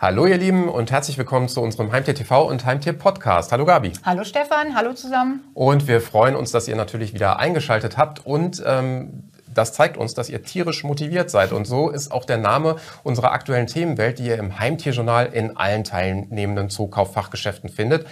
Hallo ihr Lieben und herzlich willkommen zu unserem Heimtier TV und Heimtier Podcast. Hallo Gabi. Hallo Stefan, hallo zusammen. Und wir freuen uns, dass ihr natürlich wieder eingeschaltet habt und ähm, das zeigt uns, dass ihr tierisch motiviert seid. Und so ist auch der Name unserer aktuellen Themenwelt, die ihr im Heimtierjournal in allen teilnehmenden Zukauffachgeschäften findet.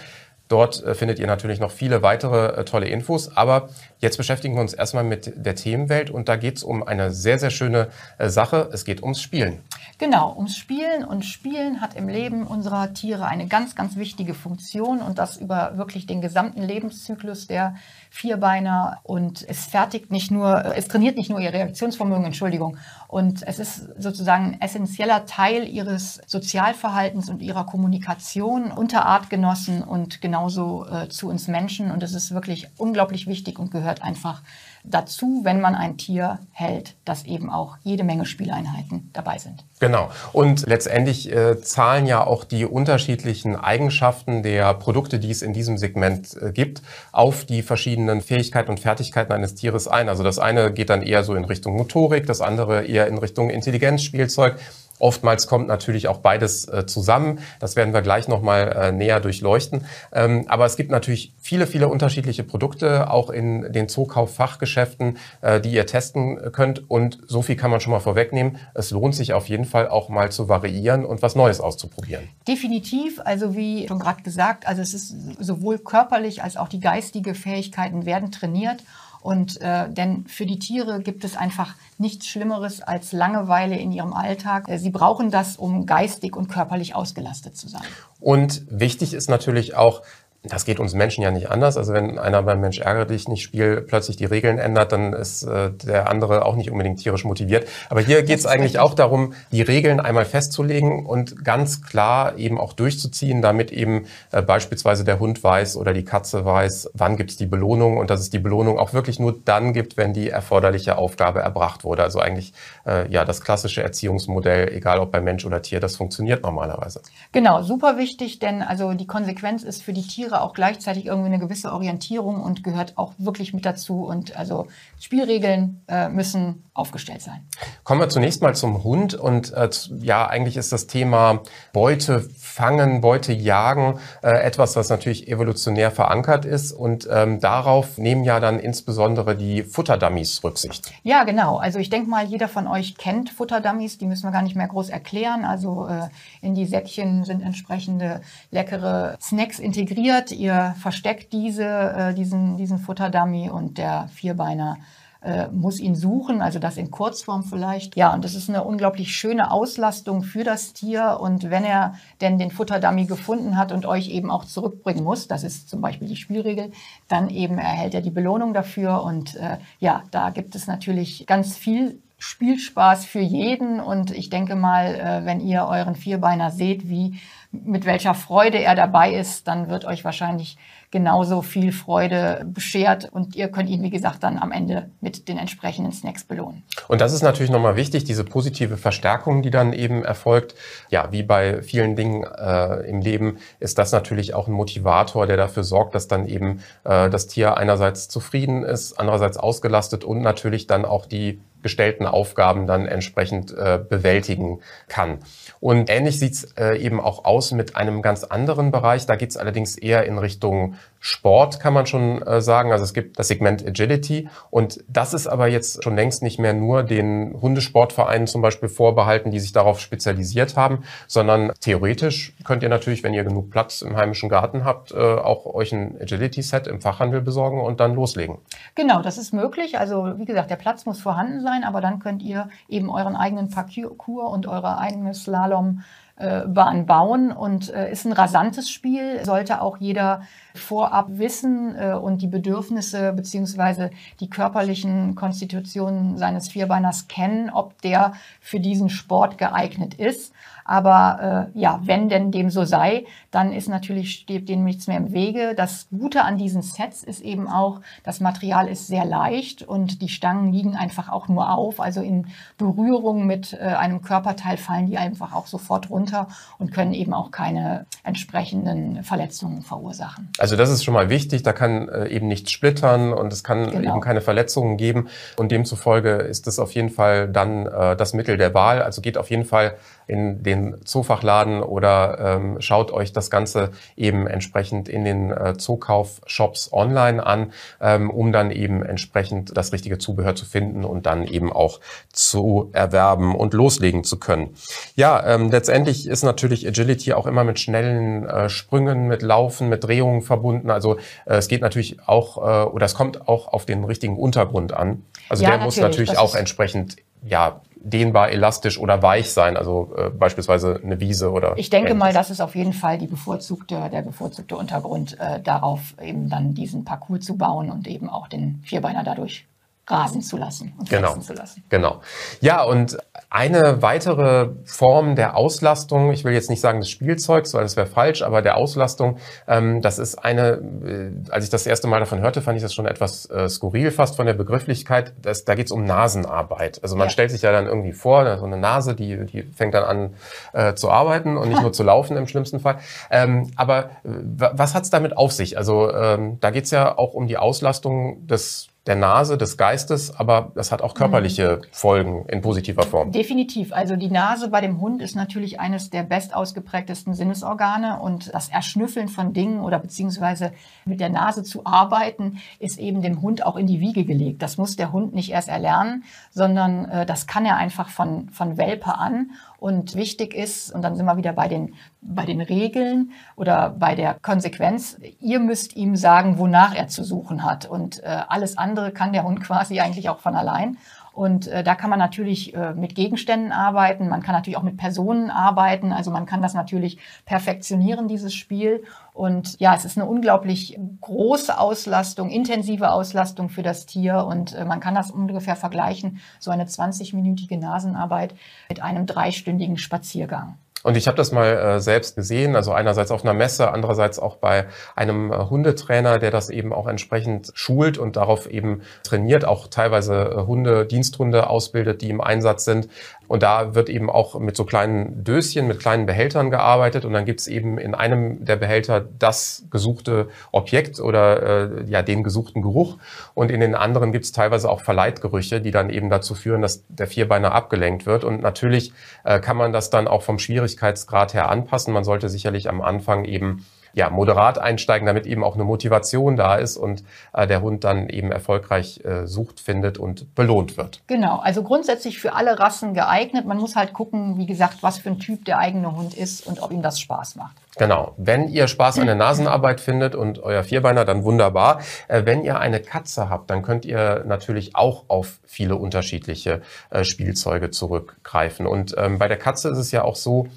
Dort äh, findet ihr natürlich noch viele weitere äh, tolle Infos, aber jetzt beschäftigen wir uns erstmal mit der Themenwelt und da geht es um eine sehr, sehr schöne äh, Sache. Es geht ums Spielen. Genau, ums Spielen. Und Spielen hat im Leben unserer Tiere eine ganz, ganz wichtige Funktion und das über wirklich den gesamten Lebenszyklus der Vierbeiner. Und es fertigt nicht nur, es trainiert nicht nur ihr Reaktionsvermögen, Entschuldigung, und es ist sozusagen ein essentieller Teil ihres Sozialverhaltens und ihrer Kommunikation unter Artgenossen. Und genauso äh, zu uns Menschen und es ist wirklich unglaublich wichtig und gehört einfach dazu, wenn man ein Tier hält, dass eben auch jede Menge Spieleinheiten dabei sind. Genau. Und letztendlich äh, zahlen ja auch die unterschiedlichen Eigenschaften der Produkte, die es in diesem Segment äh, gibt, auf die verschiedenen Fähigkeiten und Fertigkeiten eines Tieres ein. Also das eine geht dann eher so in Richtung Motorik, das andere eher in Richtung Intelligenzspielzeug. Oftmals kommt natürlich auch beides äh, zusammen. Das werden wir gleich nochmal äh, näher durchleuchten. Ähm, aber es gibt natürlich viele, viele unterschiedliche Produkte, auch in den Zookauf-Fachgeschäften, äh, die ihr testen könnt. Und so viel kann man schon mal vorwegnehmen. Es lohnt sich auf jeden Fall auch mal zu variieren und was Neues auszuprobieren. Definitiv. Also wie schon gerade gesagt, also es ist sowohl körperlich als auch die geistige Fähigkeiten werden trainiert. Und äh, denn für die Tiere gibt es einfach nichts Schlimmeres als Langeweile in ihrem Alltag. Äh, sie brauchen das, um geistig und körperlich ausgelastet zu sein. Und wichtig ist natürlich auch, das geht uns Menschen ja nicht anders. Also wenn einer beim Mensch ärgere dich nicht Spiel plötzlich die Regeln ändert, dann ist äh, der andere auch nicht unbedingt tierisch motiviert. Aber hier geht es eigentlich auch darum, die Regeln einmal festzulegen und ganz klar eben auch durchzuziehen, damit eben äh, beispielsweise der Hund weiß oder die Katze weiß, wann gibt es die Belohnung und dass es die Belohnung auch wirklich nur dann gibt, wenn die erforderliche Aufgabe erbracht wurde. Also eigentlich äh, ja das klassische Erziehungsmodell, egal ob bei Mensch oder Tier, das funktioniert normalerweise. Genau, super wichtig, denn also die Konsequenz ist für die Tiere auch gleichzeitig irgendwie eine gewisse Orientierung und gehört auch wirklich mit dazu. Und also Spielregeln äh, müssen aufgestellt sein. Kommen wir zunächst mal zum Hund. Und äh, ja, eigentlich ist das Thema Beute fangen, Beute jagen äh, etwas, was natürlich evolutionär verankert ist. Und ähm, darauf nehmen ja dann insbesondere die Futterdummies Rücksicht. Ja, genau. Also ich denke mal, jeder von euch kennt Futterdummies. Die müssen wir gar nicht mehr groß erklären. Also äh, in die Säckchen sind entsprechende leckere Snacks integriert wird. Ihr versteckt diese, äh, diesen, diesen Futterdummy und der Vierbeiner äh, muss ihn suchen, also das in Kurzform vielleicht. Ja, und das ist eine unglaublich schöne Auslastung für das Tier. Und wenn er denn den Futterdummy gefunden hat und euch eben auch zurückbringen muss, das ist zum Beispiel die Spielregel, dann eben erhält er die Belohnung dafür. Und äh, ja, da gibt es natürlich ganz viel Spielspaß für jeden. Und ich denke mal, äh, wenn ihr euren Vierbeiner seht, wie mit welcher Freude er dabei ist, dann wird euch wahrscheinlich genauso viel Freude beschert und ihr könnt ihn, wie gesagt, dann am Ende mit den entsprechenden Snacks belohnen. Und das ist natürlich nochmal wichtig, diese positive Verstärkung, die dann eben erfolgt. Ja, wie bei vielen Dingen äh, im Leben ist das natürlich auch ein Motivator, der dafür sorgt, dass dann eben äh, das Tier einerseits zufrieden ist, andererseits ausgelastet und natürlich dann auch die gestellten Aufgaben dann entsprechend äh, bewältigen kann. Und ähnlich sieht's äh, eben auch aus mit einem ganz anderen Bereich. Da geht's allerdings eher in Richtung Sport, kann man schon äh, sagen. Also es gibt das Segment Agility und das ist aber jetzt schon längst nicht mehr nur den Hundesportvereinen zum Beispiel vorbehalten, die sich darauf spezialisiert haben, sondern theoretisch könnt ihr natürlich, wenn ihr genug Platz im heimischen Garten habt, äh, auch euch ein Agility-Set im Fachhandel besorgen und dann loslegen. Genau, das ist möglich. Also wie gesagt, der Platz muss vorhanden sein, aber dann könnt ihr eben euren eigenen Parcours und eure eigene Slalom Bahn bauen und äh, ist ein rasantes Spiel, sollte auch jeder vorab wissen äh, und die Bedürfnisse beziehungsweise die körperlichen Konstitutionen seines Vierbeiners kennen, ob der für diesen Sport geeignet ist. Aber äh, ja, wenn denn dem so sei, dann ist natürlich, steht dem nichts mehr im Wege. Das Gute an diesen Sets ist eben auch, das Material ist sehr leicht und die Stangen liegen einfach auch nur auf. Also in Berührung mit äh, einem Körperteil fallen die einfach auch sofort runter und können eben auch keine entsprechenden Verletzungen verursachen. Also das ist schon mal wichtig. Da kann äh, eben nichts splittern und es kann genau. eben keine Verletzungen geben. Und demzufolge ist das auf jeden Fall dann äh, das Mittel der Wahl. Also geht auf jeden Fall in den Zoofachladen oder ähm, schaut euch das Ganze eben entsprechend in den äh, Zookauf-Shops online an, ähm, um dann eben entsprechend das richtige Zubehör zu finden und dann eben auch zu erwerben und loslegen zu können. Ja, ähm, letztendlich ist natürlich Agility auch immer mit schnellen äh, Sprüngen, mit Laufen, mit Drehungen verbunden. Also äh, es geht natürlich auch, äh, oder es kommt auch auf den richtigen Untergrund an. Also ja, der natürlich. muss natürlich auch entsprechend ja, dehnbar, elastisch oder weich sein, also äh, beispielsweise eine Wiese oder. Ich denke ähnliches. mal, das ist auf jeden Fall die bevorzugte, der bevorzugte Untergrund, äh, darauf eben dann diesen Parcours zu bauen und eben auch den Vierbeiner dadurch rasen zu lassen und genau. zu lassen. Genau. Ja, und eine weitere Form der Auslastung, ich will jetzt nicht sagen des Spielzeugs, weil das wäre falsch, aber der Auslastung, ähm, das ist eine, äh, als ich das erste Mal davon hörte, fand ich das schon etwas äh, skurril fast von der Begrifflichkeit. Das, da geht es um Nasenarbeit. Also man ja. stellt sich ja dann irgendwie vor, so eine Nase, die, die fängt dann an äh, zu arbeiten und nicht nur zu laufen im schlimmsten Fall. Ähm, aber äh, was hat's damit auf sich? Also ähm, da geht's ja auch um die Auslastung des der Nase, des Geistes, aber das hat auch körperliche mhm. Folgen in positiver Form. Definitiv. Also die Nase bei dem Hund ist natürlich eines der bestausgeprägtesten Sinnesorgane und das Erschnüffeln von Dingen oder beziehungsweise mit der Nase zu arbeiten, ist eben dem Hund auch in die Wiege gelegt. Das muss der Hund nicht erst erlernen, sondern äh, das kann er einfach von, von Welpe an. Und wichtig ist, und dann sind wir wieder bei den, bei den Regeln oder bei der Konsequenz, ihr müsst ihm sagen, wonach er zu suchen hat. Und äh, alles andere kann der Hund quasi eigentlich auch von allein. Und äh, da kann man natürlich äh, mit Gegenständen arbeiten, man kann natürlich auch mit Personen arbeiten. Also man kann das natürlich perfektionieren, dieses Spiel. Und ja, es ist eine unglaublich große Auslastung, intensive Auslastung für das Tier. Und äh, man kann das ungefähr vergleichen, so eine 20-minütige Nasenarbeit mit einem dreistündigen Spaziergang. Und ich habe das mal äh, selbst gesehen, also einerseits auf einer Messe, andererseits auch bei einem äh, Hundetrainer, der das eben auch entsprechend schult und darauf eben trainiert, auch teilweise äh, Hunde, Diensthunde ausbildet, die im Einsatz sind. Und da wird eben auch mit so kleinen Döschen, mit kleinen Behältern gearbeitet. Und dann gibt's eben in einem der Behälter das gesuchte Objekt oder äh, ja den gesuchten Geruch. Und in den anderen gibt's teilweise auch Verleitgerüche, die dann eben dazu führen, dass der Vierbeiner abgelenkt wird. Und natürlich äh, kann man das dann auch vom Schwierigkeitsgrad her anpassen. Man sollte sicherlich am Anfang eben ja, moderat einsteigen, damit eben auch eine Motivation da ist und äh, der Hund dann eben erfolgreich äh, sucht, findet und belohnt wird. Genau, also grundsätzlich für alle Rassen geeignet. Man muss halt gucken, wie gesagt, was für ein Typ der eigene Hund ist und ob ihm das Spaß macht. Genau. Wenn ihr Spaß an der Nasenarbeit findet und euer Vierbeiner, dann wunderbar. Äh, wenn ihr eine Katze habt, dann könnt ihr natürlich auch auf viele unterschiedliche äh, Spielzeuge zurückgreifen. Und ähm, bei der Katze ist es ja auch so,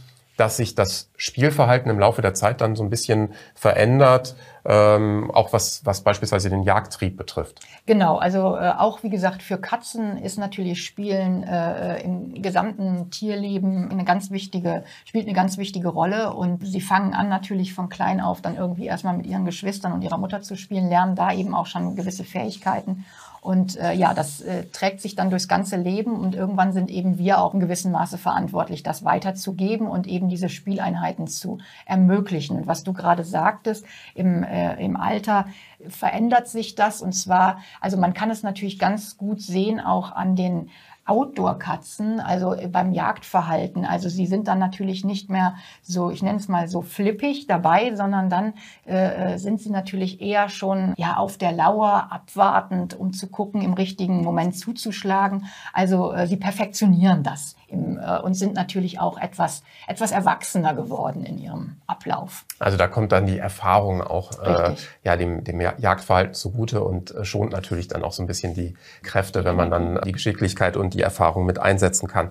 dass sich das Spielverhalten im Laufe der Zeit dann so ein bisschen verändert, ähm, auch was, was beispielsweise den Jagdtrieb betrifft. Genau, also äh, auch wie gesagt, für Katzen ist natürlich Spielen äh, im gesamten Tierleben eine ganz wichtige, spielt eine ganz wichtige Rolle und sie fangen an natürlich von klein auf dann irgendwie erstmal mit ihren Geschwistern und ihrer Mutter zu spielen, lernen da eben auch schon gewisse Fähigkeiten und äh, ja, das äh, trägt sich dann durchs ganze Leben und irgendwann sind eben wir auch in gewissem Maße verantwortlich, das weiterzugeben und eben diese Spieleinheiten zu ermöglichen. Und was du gerade sagtest, im, äh, im Alter verändert sich das. Und zwar, also man kann es natürlich ganz gut sehen auch an den Outdoor-Katzen, also äh, beim Jagdverhalten. Also sie sind dann natürlich nicht mehr so, ich nenne es mal so flippig dabei, sondern dann äh, äh, sind sie natürlich eher schon ja auf der Lauer, abwartend, um zu gucken, im richtigen Moment zuzuschlagen. Also äh, sie perfektionieren das im, äh, und sind natürlich auch etwas, etwas erwachsener geworden in ihrem Ablauf. Also da kommt dann die Erfahrung auch äh, ja, dem, dem Jagdverhalten zugute und schont natürlich dann auch so ein bisschen die Kräfte, wenn man dann die Geschicklichkeit und die Erfahrung mit einsetzen kann.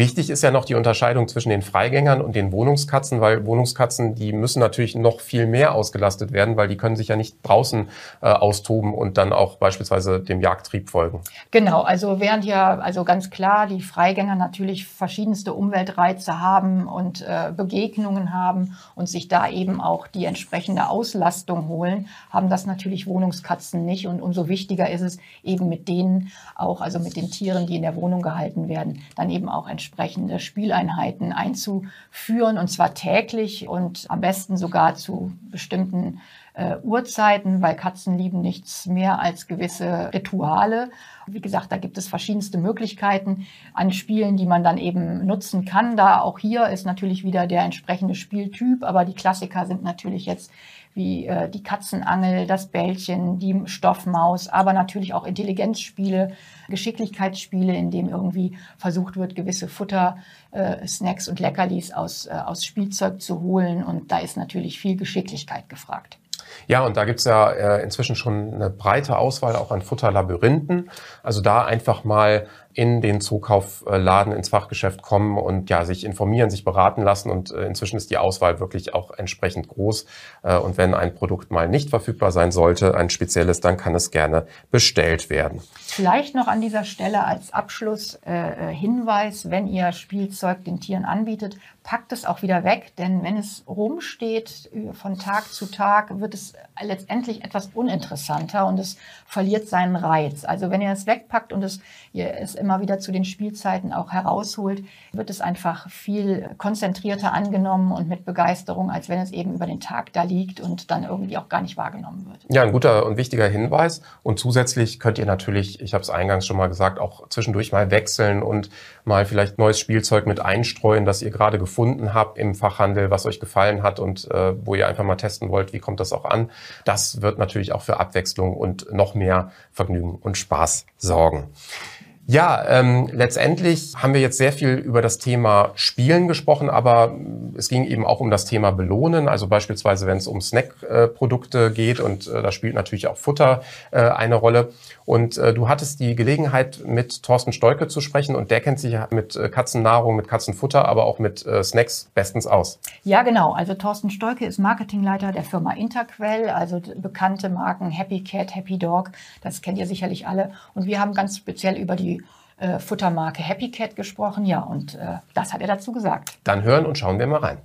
Wichtig ist ja noch die Unterscheidung zwischen den Freigängern und den Wohnungskatzen, weil Wohnungskatzen, die müssen natürlich noch viel mehr ausgelastet werden, weil die können sich ja nicht draußen äh, austoben und dann auch beispielsweise dem Jagdtrieb folgen. Genau, also während ja also ganz klar die Freigänger natürlich verschiedenste Umweltreize haben und äh, Begegnungen haben und sich da eben auch die entsprechende Auslastung holen, haben das natürlich Wohnungskatzen nicht. Und umso wichtiger ist es eben mit denen auch, also mit den Tieren, die in der Wohnung gehalten werden, dann eben auch entsprechende Spieleinheiten einzuführen und zwar täglich und am besten sogar zu bestimmten äh, Uhrzeiten, weil Katzen lieben nichts mehr als gewisse Rituale. Wie gesagt, da gibt es verschiedenste Möglichkeiten an Spielen, die man dann eben nutzen kann. Da auch hier ist natürlich wieder der entsprechende Spieltyp, aber die Klassiker sind natürlich jetzt wie äh, die Katzenangel, das Bällchen, die Stoffmaus, aber natürlich auch Intelligenzspiele, Geschicklichkeitsspiele, in dem irgendwie versucht wird, gewisse Futter, äh, Snacks und Leckerlis aus, äh, aus Spielzeug zu holen. Und da ist natürlich viel Geschicklichkeit gefragt. Ja, und da gibt's ja äh, inzwischen schon eine breite Auswahl auch an Futterlabyrinthen. Also da einfach mal in den Zukaufladen ins Fachgeschäft kommen und ja, sich informieren, sich beraten lassen. Und äh, inzwischen ist die Auswahl wirklich auch entsprechend groß. Äh, und wenn ein Produkt mal nicht verfügbar sein sollte, ein spezielles, dann kann es gerne bestellt werden. Vielleicht noch an dieser Stelle als Abschluss äh, Hinweis, wenn ihr Spielzeug den Tieren anbietet, packt es auch wieder weg, denn wenn es rumsteht von Tag zu Tag, wird es letztendlich etwas uninteressanter und es verliert seinen Reiz. Also wenn ihr es wegpackt und es, ihr es immer wieder zu den Spielzeiten auch herausholt, wird es einfach viel konzentrierter angenommen und mit Begeisterung, als wenn es eben über den Tag da liegt und dann irgendwie auch gar nicht wahrgenommen wird. Ja, ein guter und wichtiger Hinweis. Und zusätzlich könnt ihr natürlich, ich habe es eingangs schon mal gesagt, auch zwischendurch mal wechseln und mal vielleicht neues Spielzeug mit einstreuen, das ihr gerade gefunden habt im Fachhandel, was euch gefallen hat und äh, wo ihr einfach mal testen wollt, wie kommt das auch an. Das wird natürlich auch für Abwechslung und noch mehr Vergnügen und Spaß sorgen. Ja, ähm, letztendlich haben wir jetzt sehr viel über das Thema Spielen gesprochen, aber es ging eben auch um das Thema Belohnen. Also beispielsweise, wenn es um Snackprodukte geht und äh, da spielt natürlich auch Futter äh, eine Rolle. Und äh, du hattest die Gelegenheit, mit Thorsten Stolke zu sprechen und der kennt sich mit äh, Katzennahrung, mit Katzenfutter, aber auch mit äh, Snacks bestens aus. Ja, genau. Also Thorsten Stolke ist Marketingleiter der Firma Interquell, also bekannte Marken Happy Cat, Happy Dog. Das kennt ihr sicherlich alle. Und wir haben ganz speziell über die äh, Futtermarke Happy Cat gesprochen. Ja, und äh, das hat er dazu gesagt. Dann hören und schauen wir mal rein.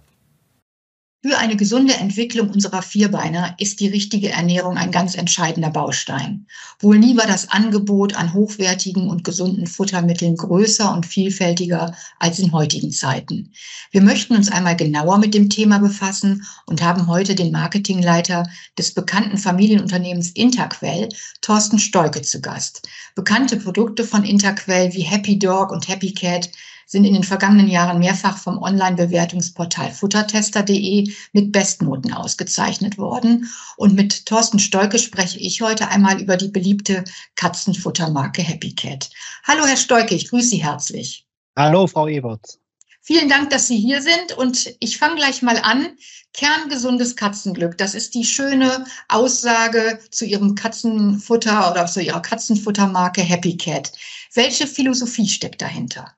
Für eine gesunde Entwicklung unserer Vierbeiner ist die richtige Ernährung ein ganz entscheidender Baustein. Wohl nie war das Angebot an hochwertigen und gesunden Futtermitteln größer und vielfältiger als in heutigen Zeiten. Wir möchten uns einmal genauer mit dem Thema befassen und haben heute den Marketingleiter des bekannten Familienunternehmens Interquell, Thorsten Stolke, zu Gast. Bekannte Produkte von Interquell wie Happy Dog und Happy Cat sind in den vergangenen Jahren mehrfach vom Online-Bewertungsportal futtertester.de mit Bestnoten ausgezeichnet worden. Und mit Thorsten Stolke spreche ich heute einmal über die beliebte Katzenfuttermarke Happy Cat. Hallo, Herr Stolke, ich grüße Sie herzlich. Hallo, Frau Ebert. Vielen Dank, dass Sie hier sind. Und ich fange gleich mal an. Kerngesundes Katzenglück, das ist die schöne Aussage zu Ihrem Katzenfutter oder zu Ihrer Katzenfuttermarke Happy Cat. Welche Philosophie steckt dahinter?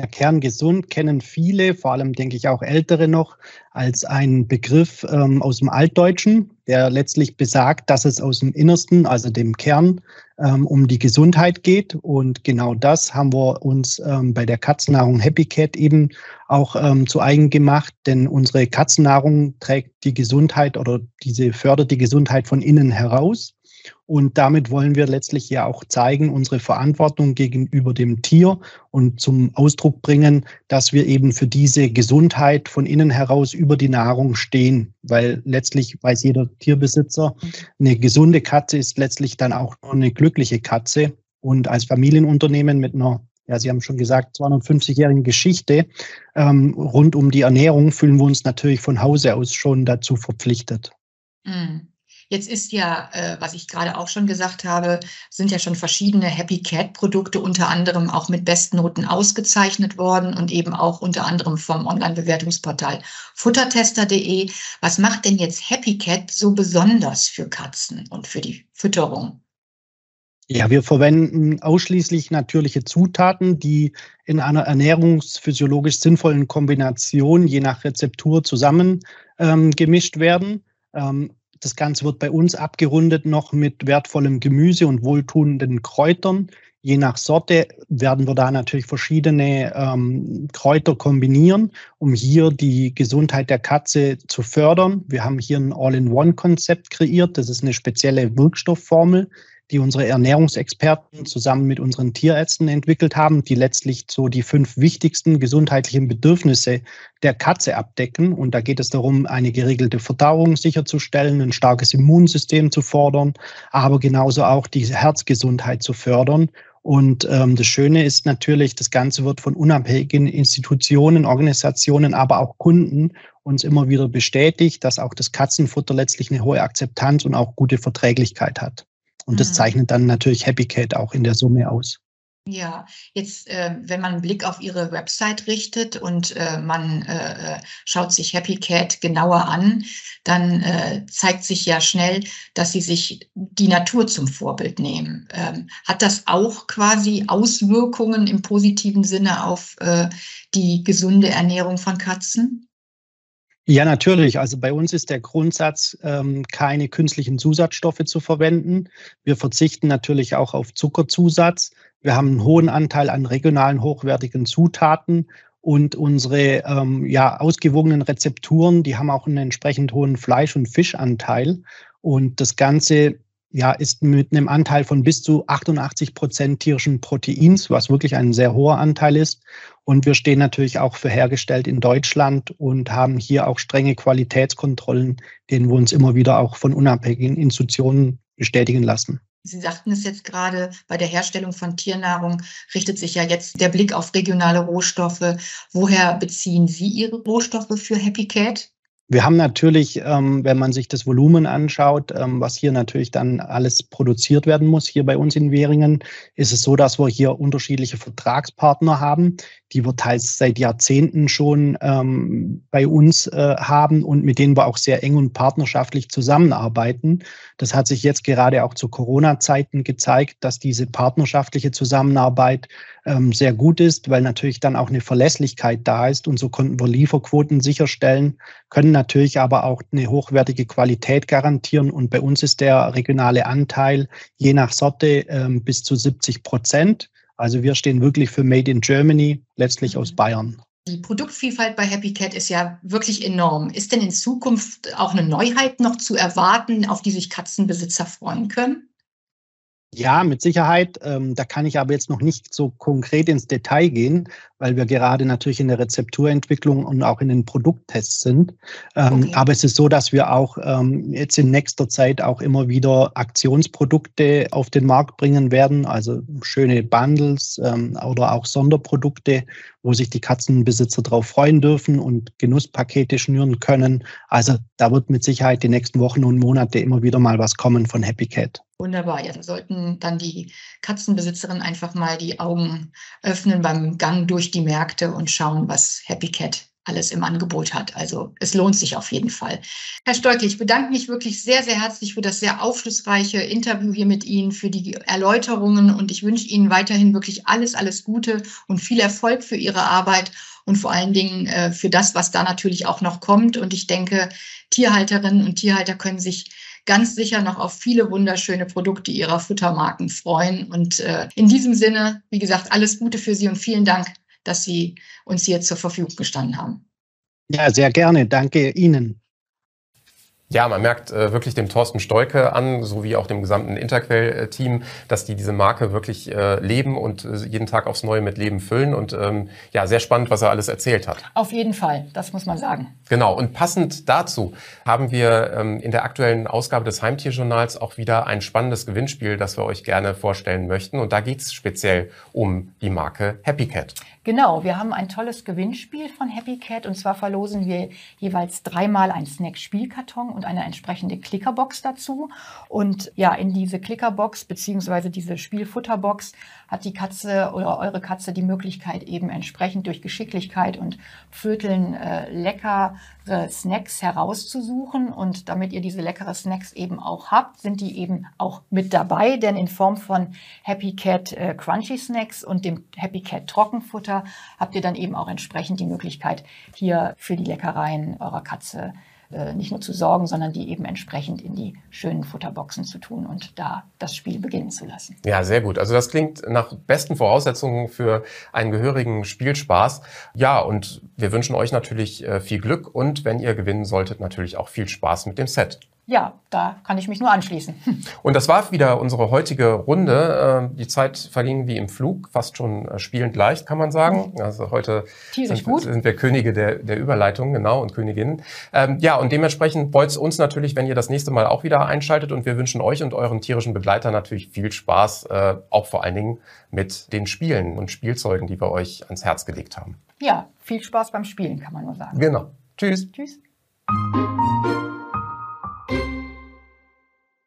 Ja, kerngesund kennen viele, vor allem denke ich auch Ältere noch, als einen Begriff ähm, aus dem Altdeutschen, der letztlich besagt, dass es aus dem Innersten, also dem Kern, ähm, um die Gesundheit geht. Und genau das haben wir uns ähm, bei der Katzennahrung Happy Cat eben auch ähm, zu eigen gemacht, denn unsere Katzennahrung trägt die Gesundheit oder diese fördert die Gesundheit von innen heraus. Und damit wollen wir letztlich ja auch zeigen, unsere Verantwortung gegenüber dem Tier und zum Ausdruck bringen, dass wir eben für diese Gesundheit von innen heraus über die Nahrung stehen. Weil letztlich weiß jeder Tierbesitzer, eine gesunde Katze ist letztlich dann auch nur eine glückliche Katze. Und als Familienunternehmen mit einer ja, Sie haben schon gesagt, 250-jährigen Geschichte ähm, rund um die Ernährung fühlen wir uns natürlich von Hause aus schon dazu verpflichtet. Mhm. Jetzt ist ja, äh, was ich gerade auch schon gesagt habe, sind ja schon verschiedene Happy Cat Produkte unter anderem auch mit Bestnoten ausgezeichnet worden und eben auch unter anderem vom Online-Bewertungsportal futtertester.de. Was macht denn jetzt Happy Cat so besonders für Katzen und für die Fütterung? Ja, wir verwenden ausschließlich natürliche Zutaten, die in einer ernährungsphysiologisch sinnvollen Kombination je nach Rezeptur zusammen ähm, gemischt werden. Ähm, das Ganze wird bei uns abgerundet noch mit wertvollem Gemüse und wohltuenden Kräutern. Je nach Sorte werden wir da natürlich verschiedene ähm, Kräuter kombinieren, um hier die Gesundheit der Katze zu fördern. Wir haben hier ein All-in-One-Konzept kreiert. Das ist eine spezielle Wirkstoffformel, die unsere Ernährungsexperten zusammen mit unseren Tierärzten entwickelt haben, die letztlich so die fünf wichtigsten gesundheitlichen Bedürfnisse der Katze abdecken. Und da geht es darum, eine geregelte Verdauung sicherzustellen, ein starkes Immunsystem zu fordern, aber genauso auch die Herzgesundheit zu fördern. Und ähm, das Schöne ist natürlich, das Ganze wird von unabhängigen Institutionen, Organisationen, aber auch Kunden uns immer wieder bestätigt, dass auch das Katzenfutter letztlich eine hohe Akzeptanz und auch gute Verträglichkeit hat. Und das mhm. zeichnet dann natürlich Happy Cat auch in der Summe aus. Ja, jetzt, äh, wenn man einen Blick auf Ihre Website richtet und äh, man äh, äh schaut sich Happy Cat genauer an, dann äh, zeigt sich ja schnell, dass Sie sich die Natur zum Vorbild nehmen. Ähm, hat das auch quasi Auswirkungen im positiven Sinne auf äh, die gesunde Ernährung von Katzen? Ja, natürlich. Also bei uns ist der Grundsatz, ähm, keine künstlichen Zusatzstoffe zu verwenden. Wir verzichten natürlich auch auf Zuckerzusatz. Wir haben einen hohen Anteil an regionalen, hochwertigen Zutaten und unsere ähm, ja, ausgewogenen Rezepturen, die haben auch einen entsprechend hohen Fleisch- und Fischanteil. Und das Ganze ja, ist mit einem Anteil von bis zu 88 Prozent tierischen Proteins, was wirklich ein sehr hoher Anteil ist. Und wir stehen natürlich auch für hergestellt in Deutschland und haben hier auch strenge Qualitätskontrollen, denen wir uns immer wieder auch von unabhängigen Institutionen bestätigen lassen. Sie sagten es jetzt gerade, bei der Herstellung von Tiernahrung richtet sich ja jetzt der Blick auf regionale Rohstoffe. Woher beziehen Sie Ihre Rohstoffe für Happy Cat? Wir haben natürlich, ähm, wenn man sich das Volumen anschaut, ähm, was hier natürlich dann alles produziert werden muss, hier bei uns in Währingen, ist es so, dass wir hier unterschiedliche Vertragspartner haben, die wir teils seit Jahrzehnten schon ähm, bei uns äh, haben und mit denen wir auch sehr eng und partnerschaftlich zusammenarbeiten. Das hat sich jetzt gerade auch zu Corona-Zeiten gezeigt, dass diese partnerschaftliche Zusammenarbeit sehr gut ist, weil natürlich dann auch eine Verlässlichkeit da ist und so konnten wir Lieferquoten sicherstellen, können natürlich aber auch eine hochwertige Qualität garantieren und bei uns ist der regionale Anteil je nach Sorte ähm, bis zu 70 Prozent. Also wir stehen wirklich für Made in Germany, letztlich aus mhm. Bayern. Die Produktvielfalt bei Happy Cat ist ja wirklich enorm. Ist denn in Zukunft auch eine Neuheit noch zu erwarten, auf die sich Katzenbesitzer freuen können? Ja, mit Sicherheit. Ähm, da kann ich aber jetzt noch nicht so konkret ins Detail gehen, weil wir gerade natürlich in der Rezepturentwicklung und auch in den Produkttests sind. Ähm, okay. Aber es ist so, dass wir auch ähm, jetzt in nächster Zeit auch immer wieder Aktionsprodukte auf den Markt bringen werden, also schöne Bundles ähm, oder auch Sonderprodukte, wo sich die Katzenbesitzer darauf freuen dürfen und Genusspakete schnüren können. Also da wird mit Sicherheit die nächsten Wochen und Monate immer wieder mal was kommen von Happy Cat. Wunderbar. Ja, da sollten dann die Katzenbesitzerinnen einfach mal die Augen öffnen beim Gang durch die Märkte und schauen, was Happy Cat alles im Angebot hat. Also es lohnt sich auf jeden Fall. Herr Stolke, ich bedanke mich wirklich sehr, sehr herzlich für das sehr aufschlussreiche Interview hier mit Ihnen, für die Erläuterungen und ich wünsche Ihnen weiterhin wirklich alles, alles Gute und viel Erfolg für Ihre Arbeit und vor allen Dingen äh, für das, was da natürlich auch noch kommt. Und ich denke, Tierhalterinnen und Tierhalter können sich ganz sicher noch auf viele wunderschöne Produkte ihrer Futtermarken freuen. Und äh, in diesem Sinne, wie gesagt, alles Gute für Sie und vielen Dank, dass Sie uns hier zur Verfügung gestanden haben. Ja, sehr gerne. Danke Ihnen. Ja, man merkt äh, wirklich dem Thorsten Stolke an, sowie auch dem gesamten Interquell-Team, dass die diese Marke wirklich äh, leben und äh, jeden Tag aufs Neue mit Leben füllen. Und ähm, ja, sehr spannend, was er alles erzählt hat. Auf jeden Fall, das muss man sagen. Genau, und passend dazu haben wir ähm, in der aktuellen Ausgabe des Heimtierjournals auch wieder ein spannendes Gewinnspiel, das wir euch gerne vorstellen möchten. Und da geht es speziell um die Marke Happy Cat. Genau, wir haben ein tolles Gewinnspiel von Happy Cat und zwar verlosen wir jeweils dreimal ein Snack-Spielkarton und eine entsprechende Klickerbox dazu. Und ja, in diese Klickerbox beziehungsweise diese Spielfutterbox hat die Katze oder eure Katze die Möglichkeit eben entsprechend durch Geschicklichkeit und Vöteln äh, leckere Snacks herauszusuchen. Und damit ihr diese leckere Snacks eben auch habt, sind die eben auch mit dabei, denn in Form von Happy Cat äh, Crunchy Snacks und dem Happy Cat Trockenfutter Futter habt ihr dann eben auch entsprechend die Möglichkeit, hier für die Leckereien eurer Katze äh, nicht nur zu sorgen, sondern die eben entsprechend in die schönen Futterboxen zu tun und da das Spiel beginnen zu lassen. Ja, sehr gut. Also das klingt nach besten Voraussetzungen für einen gehörigen Spielspaß. Ja, und wir wünschen euch natürlich äh, viel Glück und wenn ihr gewinnen solltet, natürlich auch viel Spaß mit dem Set. Ja, da kann ich mich nur anschließen. Und das war wieder unsere heutige Runde. Ähm, die Zeit verging wie im Flug, fast schon äh, spielend leicht, kann man sagen. Also heute sind, sind, wir Könige der, der Überleitung, genau, und Königinnen. Ähm, ja, und dementsprechend freut es uns natürlich, wenn ihr das nächste Mal auch wieder einschaltet. Und wir wünschen euch und euren tierischen Begleitern natürlich viel Spaß, äh, auch vor allen Dingen mit den Spielen und Spielzeugen, die wir euch ans Herz gelegt haben. Ja, viel Spaß beim Spielen, kann man nur sagen. Genau. Tschüss. Tschüss.